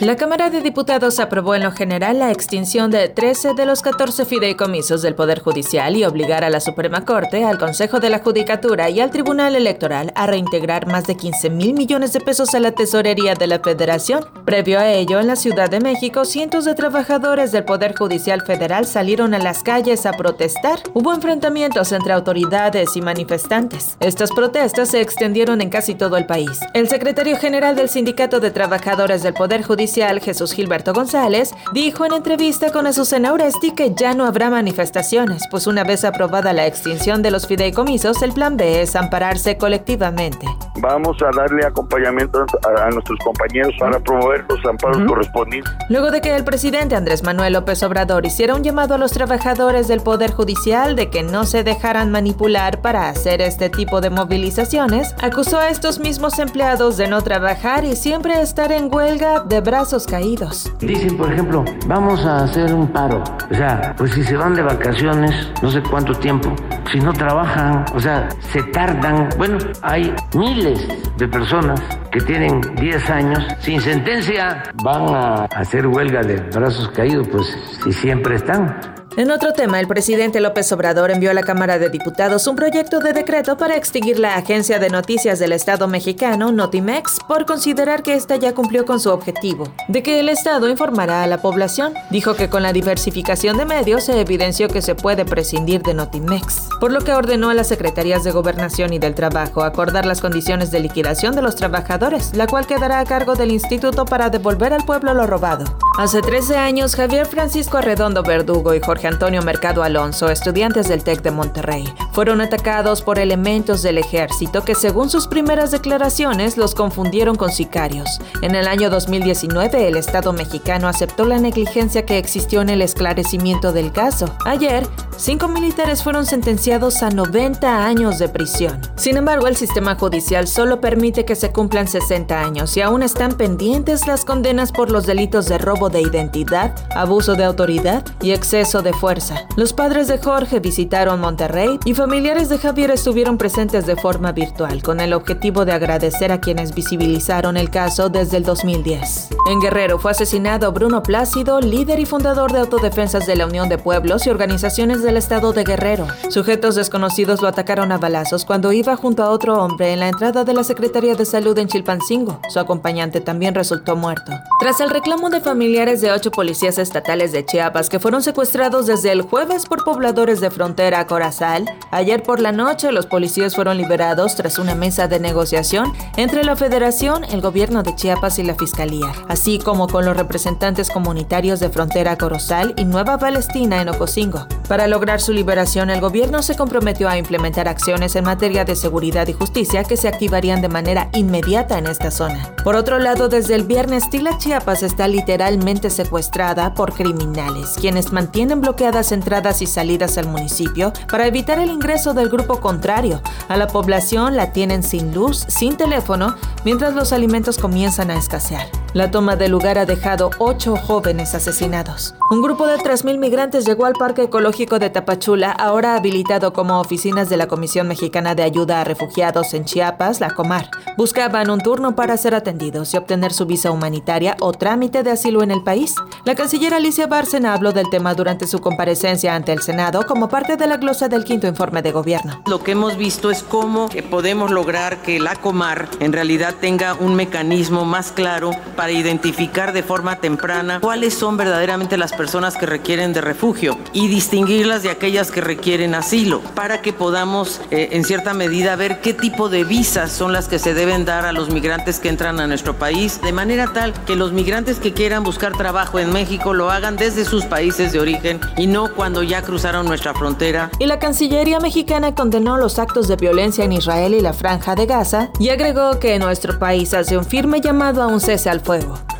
La Cámara de Diputados aprobó en lo general la extinción de 13 de los 14 fideicomisos del Poder Judicial y obligar a la Suprema Corte, al Consejo de la Judicatura y al Tribunal Electoral a reintegrar más de 15 mil millones de pesos a la tesorería de la Federación. Previo a ello, en la Ciudad de México, cientos de trabajadores del Poder Judicial Federal salieron a las calles a protestar. Hubo enfrentamientos entre autoridades y manifestantes. Estas protestas se extendieron en casi todo el país. El secretario general del Sindicato de Trabajadores del Poder Judicial Jesús Gilberto González dijo en entrevista con Azucena Oresti que ya no habrá manifestaciones, pues una vez aprobada la extinción de los fideicomisos, el plan B es ampararse colectivamente. Vamos a darle acompañamiento a, nuestros compañeros para promover los amparos correspondientes. Luego de que el presidente Andrés Manuel López Obrador hiciera un llamado a los trabajadores del Poder Judicial de que no se dejaran manipular para hacer este tipo de movilizaciones, acusó a estos mismos empleados de no trabajar y siempre estar en huelga de brazos caídos. Dicen, por ejemplo, vamos a hacer un paro. O sea, pues si se van de vacaciones, no sé cuánto tiempo, si no trabajan, o sea, se tardan. Bueno, hay miles de personas que tienen 10 años sin sentencia, van a hacer huelga de brazos caídos, pues si siempre están. En otro tema, el presidente López Obrador envió a la Cámara de Diputados un proyecto de decreto para extinguir la agencia de noticias del Estado mexicano, Notimex, por considerar que ésta ya cumplió con su objetivo, de que el Estado informará a la población. Dijo que con la diversificación de medios se evidenció que se puede prescindir de Notimex, por lo que ordenó a las secretarías de Gobernación y del Trabajo acordar las condiciones de liquidación de los trabajadores, la cual quedará a cargo del instituto para devolver al pueblo lo robado. Hace 13 años, Javier Francisco Arredondo Verdugo y Jorge Antonio Mercado Alonso, estudiantes del TEC de Monterrey, fueron atacados por elementos del ejército que según sus primeras declaraciones los confundieron con sicarios. En el año 2019 el Estado mexicano aceptó la negligencia que existió en el esclarecimiento del caso. Ayer, cinco militares fueron sentenciados a 90 años de prisión. Sin embargo, el sistema judicial solo permite que se cumplan 60 años y aún están pendientes las condenas por los delitos de robo de identidad, abuso de autoridad y exceso de fuerza. Los padres de Jorge visitaron Monterrey y familiares de Javier estuvieron presentes de forma virtual con el objetivo de agradecer a quienes visibilizaron el caso desde el 2010. En Guerrero fue asesinado Bruno Plácido, líder y fundador de autodefensas de la Unión de Pueblos y organizaciones del estado de Guerrero. Sujetos desconocidos lo atacaron a balazos cuando iba junto a otro hombre en la entrada de la Secretaría de Salud en Chilpancingo. Su acompañante también resultó muerto. Tras el reclamo de familiares de ocho policías estatales de Chiapas que fueron secuestrados desde el jueves por pobladores de frontera a Corazal, ayer por la noche los policías fueron liberados tras una mesa de negociación entre la Federación, el gobierno de Chiapas y la Fiscalía, así como con los representantes comunitarios de frontera a Corozal y Nueva Palestina en Ocosingo. Para lograr su liberación, el gobierno se comprometió a implementar acciones en materia de seguridad y justicia que se activarían de manera inmediata en esta zona. Por otro lado, desde el viernes, Tila Chiapas está literalmente secuestrada por criminales, quienes mantienen bloqueadas entradas y salidas al municipio para evitar el ingreso del grupo contrario. A la población la tienen sin luz, sin teléfono, mientras los alimentos comienzan a escasear. La toma de lugar ha dejado ocho jóvenes asesinados. Un grupo de 3.000 migrantes llegó al Parque Ecológico de Tapachula, ahora habilitado como oficinas de la Comisión Mexicana de Ayuda a Refugiados en Chiapas, la Comar. Buscaban un turno para ser atendidos y obtener su visa humanitaria o trámite de asilo en el país. La canciller Alicia Bárcena habló del tema durante su comparecencia ante el Senado como parte de la glosa del quinto informe de gobierno. Lo que hemos visto es cómo podemos lograr que la Comar en realidad tenga un mecanismo más claro para para identificar de forma temprana cuáles son verdaderamente las personas que requieren de refugio y distinguirlas de aquellas que requieren asilo, para que podamos eh, en cierta medida ver qué tipo de visas son las que se deben dar a los migrantes que entran a nuestro país, de manera tal que los migrantes que quieran buscar trabajo en México lo hagan desde sus países de origen y no cuando ya cruzaron nuestra frontera. Y la Cancillería mexicana condenó los actos de violencia en Israel y la franja de Gaza y agregó que nuestro país hace un firme llamado a un cese al fuego.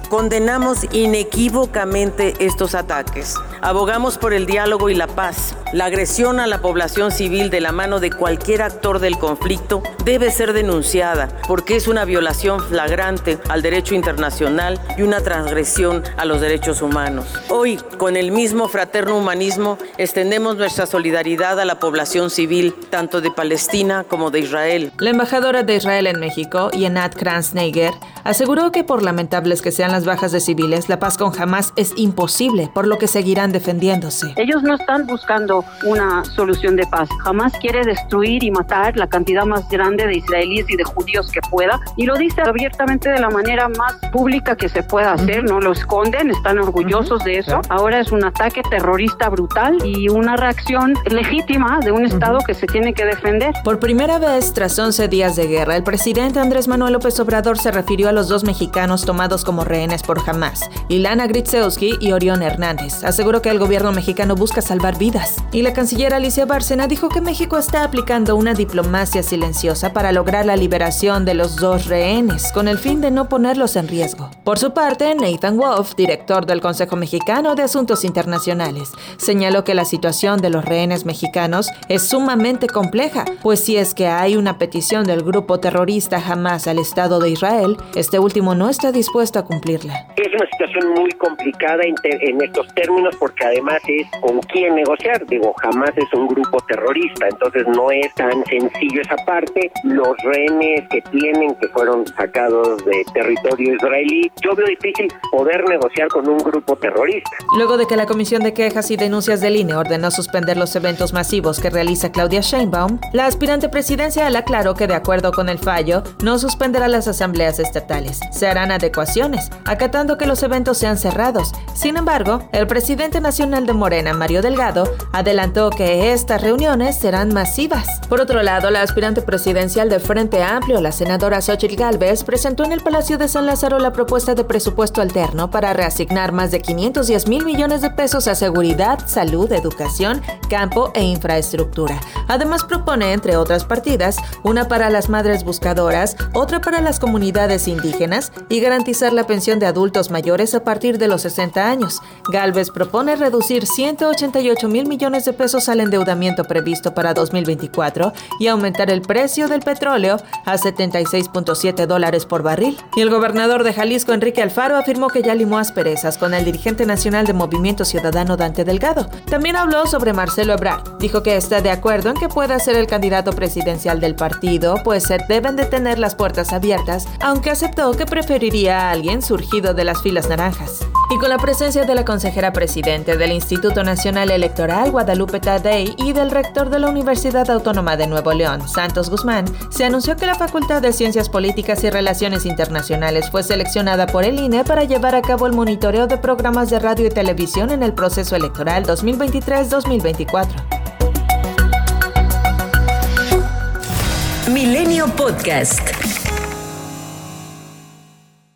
Condenamos inequívocamente estos ataques. Abogamos por el diálogo y la paz. La agresión a la población civil de la mano de cualquier actor del conflicto debe ser denunciada porque es una violación flagrante al derecho internacional y una transgresión a los derechos humanos. Hoy, con el mismo fraterno humanismo, extendemos nuestra solidaridad a la población civil, tanto de Palestina como de Israel. La embajadora de Israel en México, Yenat Kranzneiger, aseguró que por lamentables que sean las bajas de civiles, la paz con Hamas es imposible, por lo que seguirán defendiéndose. Ellos no están buscando una solución de paz. Hamas quiere destruir y matar la cantidad más grande de israelíes y de judíos que pueda y lo dice abiertamente de la manera más pública que se pueda hacer, no lo esconden, están orgullosos de eso. Ahora es un ataque terrorista brutal y una reacción legítima de un Estado que se tiene que defender. Por primera vez tras 11 días de guerra, el presidente Andrés Manuel López Obrador se refirió a los dos mexicanos tomados como rehenes por Hamas, Ilana Gritzewski y Orión Hernández. Aseguró que el gobierno mexicano busca salvar vidas. Y la canciller Alicia Bárcena dijo que México está aplicando una diplomacia silenciosa para lograr la liberación de los dos rehenes, con el fin de no ponerlos en riesgo. Por su parte, Nathan Wolf, director del Consejo Mexicano de Asuntos Internacionales, señaló que la situación de los rehenes mexicanos es sumamente compleja, pues si es que hay una petición del grupo terrorista Hamas al Estado de Israel, este último no está dispuesto a cumplirla. Es una situación muy complicada en estos términos porque además es con quién negociar. Digo, Hamas es un grupo terrorista, entonces no es tan sencillo esa parte. Los rehenes que tienen, que fueron sacados de territorio israelí, yo veo difícil poder negociar con un grupo terrorista. Luego de que la Comisión de Quejas y Denuncias del INE ordenó suspender los eventos masivos que realiza Claudia Sheinbaum, la aspirante presidencial aclaró que de acuerdo con el fallo, no suspenderá las asambleas estatales. Se harán adecuaciones, acatando que los eventos sean cerrados. Sin embargo, el presidente nacional de Morena, Mario Delgado, adelantó que estas reuniones serán masivas. Por otro lado, la aspirante presidencial de Frente Amplio, la senadora Xochitl Gálvez, presentó en el Palacio de San Lázaro la propuesta de presupuesto alterno para reasignar más de 510 mil millones de pesos a seguridad, salud, educación, campo e infraestructura. Además propone, entre otras partidas, una para las madres buscadoras, otra para las comunidades indígenas y garantizar la pensión de adultos mayores a partir de los 60 años. Galvez propone reducir 188 mil millones de pesos al endeudamiento previsto para 2024 y aumentar el precio del petróleo a 76.7 dólares por barril. Y el gobernador de Jalisco, Enrique Alfaro, afirmó que ya limó asperezas con el dirigente nacional de Movimiento Ciudadano Dante Delgado. También habló sobre Marcelo Ebrard. Dijo que está de acuerdo en que pueda ser el candidato presidencial del partido, pues se deben de tener las puertas abiertas, aunque aceptó que preferiría a alguien surgido de las filas naranjas. Y con la presencia de la consejera presidente del Instituto Nacional Electoral, Guadalupe Tadei, y del rector de la Universidad Autónoma de Nuevo León, Santos Guzmán, se anunció que la Facultad de Ciencias Políticas y Relaciones Internacionales fue seleccionada por el INE para llevar a cabo el monitoreo de programas de radio y televisión en el proceso electoral 2023-2024. Milenio Podcast.